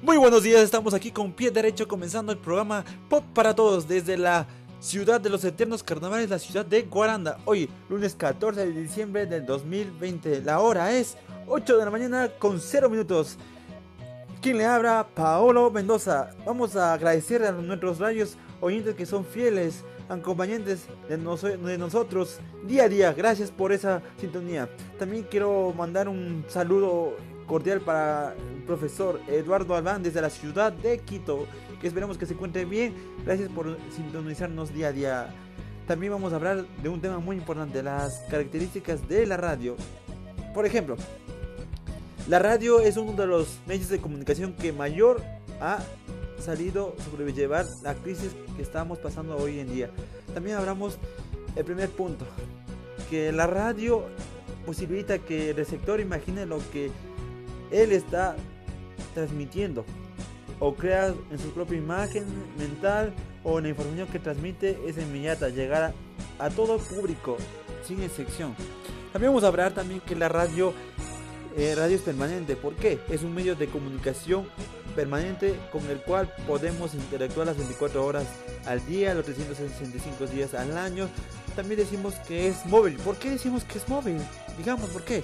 Muy buenos días, estamos aquí con pie derecho comenzando el programa Pop para Todos desde la ciudad de los eternos carnavales, la ciudad de Guaranda. Hoy, lunes 14 de diciembre del 2020, la hora es 8 de la mañana con 0 minutos. Quien le habla, Paolo Mendoza. Vamos a agradecer a nuestros rayos oyentes que son fieles, acompañantes de, de nosotros día a día. Gracias por esa sintonía. También quiero mandar un saludo cordial para el profesor Eduardo Albán desde la ciudad de Quito, que esperemos que se encuentre bien. Gracias por sintonizarnos día a día. También vamos a hablar de un tema muy importante, las características de la radio. Por ejemplo, la radio es uno de los medios de comunicación que mayor ha salido sobrellevar la crisis que estamos pasando hoy en día. También hablamos el primer punto, que la radio posibilita que el receptor imagine lo que él está transmitiendo o crea en su propia imagen mental o en la información que transmite es inmediata, llegar a, todo público sin excepción. También vamos a hablar también que la radio, eh, radio es permanente. ¿Por qué? Es un medio de comunicación permanente con el cual podemos interactuar las 24 horas al día, los 365 días al año. También decimos que es móvil. ¿Por qué decimos que es móvil? Digamos, ¿por qué?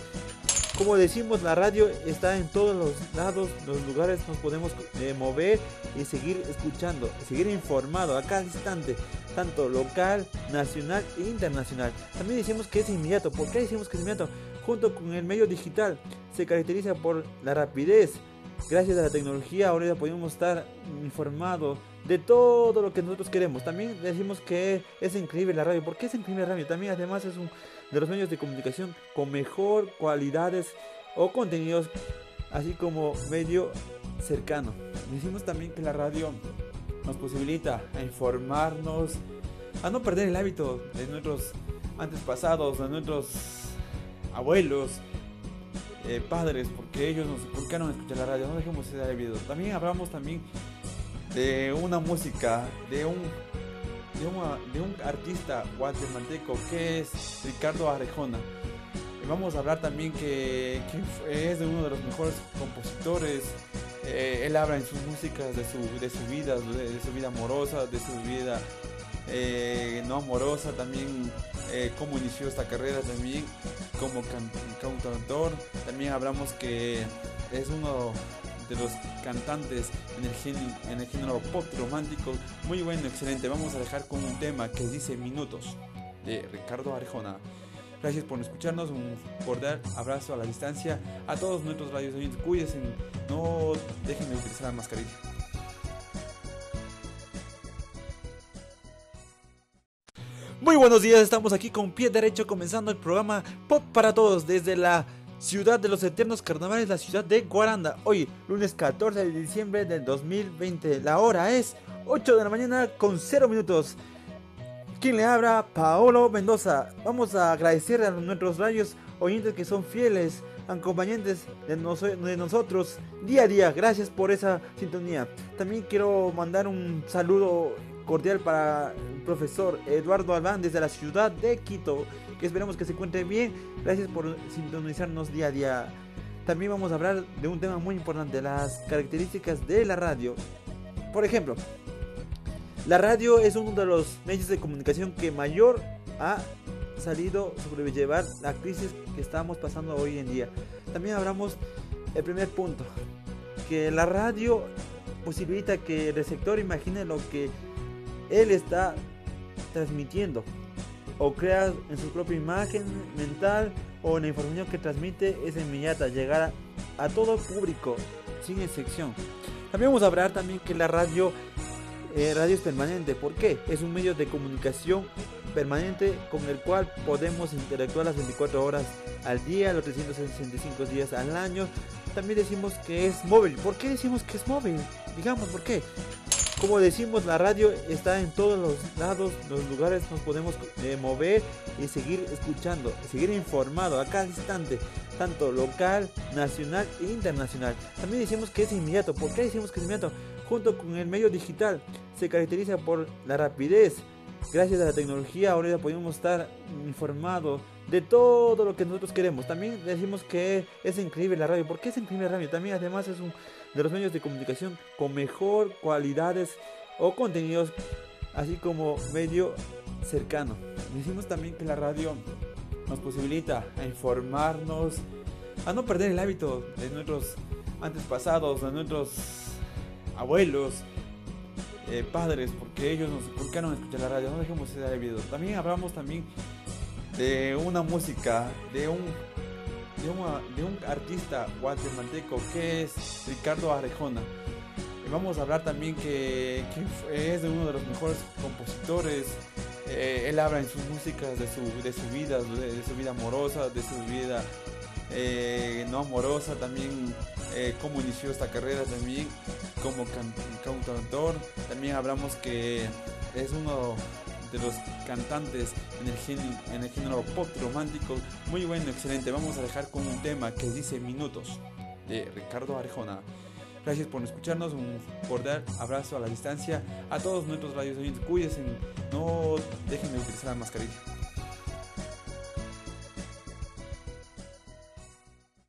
Como decimos, la radio está en todos los lados, los lugares nos podemos eh, mover y seguir escuchando, seguir informado a cada instante, tanto local, nacional e internacional. También decimos que es inmediato. ¿Por qué decimos que es inmediato? Junto con el medio digital, se caracteriza por la rapidez. Gracias a la tecnología ahora podemos estar informados de todo lo que nosotros queremos. También decimos que es increíble la radio. ¿Por qué es increíble la radio? También además es un de los medios de comunicación con mejor cualidades o contenidos, así como medio cercano. Decimos también que la radio nos posibilita a informarnos, a no perder el hábito de nuestros antepasados, de nuestros abuelos, eh, padres, porque ellos nos inculcaron a escuchar la radio, no dejemos ese hábito. También hablamos también de una música, de un de, un artista guatemalteco que es Ricardo Arejona. Y vamos a hablar también que, es de uno de los mejores compositores. Eh, él habla en sus músicas de su, de su vida, de, su vida amorosa, de su vida eh, no amorosa, también eh, cómo inició esta carrera también como cantautor. También hablamos que es uno de los cantantes en el, género, en el género pop romántico. Muy bueno, excelente. Vamos a dejar con un tema que dice Minutos de Ricardo Arjona. Gracias por escucharnos, un cordial abrazo a la distancia. A todos nuestros radios oyentes, cuídense, no dejen de utilizar la mascarilla. Muy buenos días, estamos aquí con pie derecho comenzando el programa Pop para Todos desde la ciudad de los eternos carnavales, la ciudad de Guaranda. Hoy, lunes 14 de diciembre del 2020. La hora es 8 de la mañana con 0 minutos. Quien le habla, Paolo Mendoza. Vamos a agradecer a nuestros rayos oyentes que son fieles, acompañantes de nosotros día a día. Gracias por esa sintonía. También quiero mandar un saludo cordial para el profesor Eduardo Albán desde la ciudad de Quito que esperemos que se encuentre bien. Gracias por sintonizarnos día a día. También vamos a hablar de un tema muy importante, las características de la radio. Por ejemplo, la radio es uno de los medios de comunicación que mayor ha salido sobrellevar la crisis que estamos pasando hoy en día. También hablamos el primer punto, que la radio posibilita que el receptor imagine lo que él está transmitiendo o crea en su propia imagen mental o en la información que transmite es inmediata, llegar a, todo público sin excepción. También vamos a hablar también que la radio, eh, radio es permanente. ¿Por qué? Es un medio de comunicación permanente con el cual podemos interactuar las 24 horas al día, los 365 días al año. También decimos que es móvil. ¿Por qué decimos que es móvil? Digamos, ¿por qué? Como decimos, la radio está en todos los lados, los lugares nos podemos eh, mover y seguir escuchando, seguir informado a cada instante, tanto local, nacional e internacional. También decimos que es inmediato. ¿Por qué decimos que es inmediato? Junto con el medio digital, se caracteriza por la rapidez. Gracias a la tecnología ahora podemos estar informados de todo lo que nosotros queremos. También decimos que es increíble la radio. ¿Por qué es increíble la radio? También además es un de los medios de comunicación con mejor cualidades o contenidos, así como medio cercano. Decimos también que la radio nos posibilita a informarnos, a no perder el hábito de nuestros antepasados, de nuestros abuelos, eh, padres, porque ellos nos inculcaron a escuchar la radio, no dejemos ese hábito. También hablamos también de una música, de un de, un artista guatemalteco que es Ricardo Arejona. Vamos a hablar también que, es de uno de los mejores compositores. Eh, él habla en sus músicas de su, de su vida, de, su vida amorosa, de su vida eh, no amorosa, también eh, cómo inició esta carrera también como cantautor. También hablamos que es uno de los cantantes en el, género, en el género pop romántico. Muy bueno, excelente. Vamos a dejar con un tema que dice Minutos de Ricardo Arjona. Gracias por escucharnos, un cordial abrazo a la distancia. A todos nuestros radios oyentes, cuídense, no dejen de utilizar la mascarilla.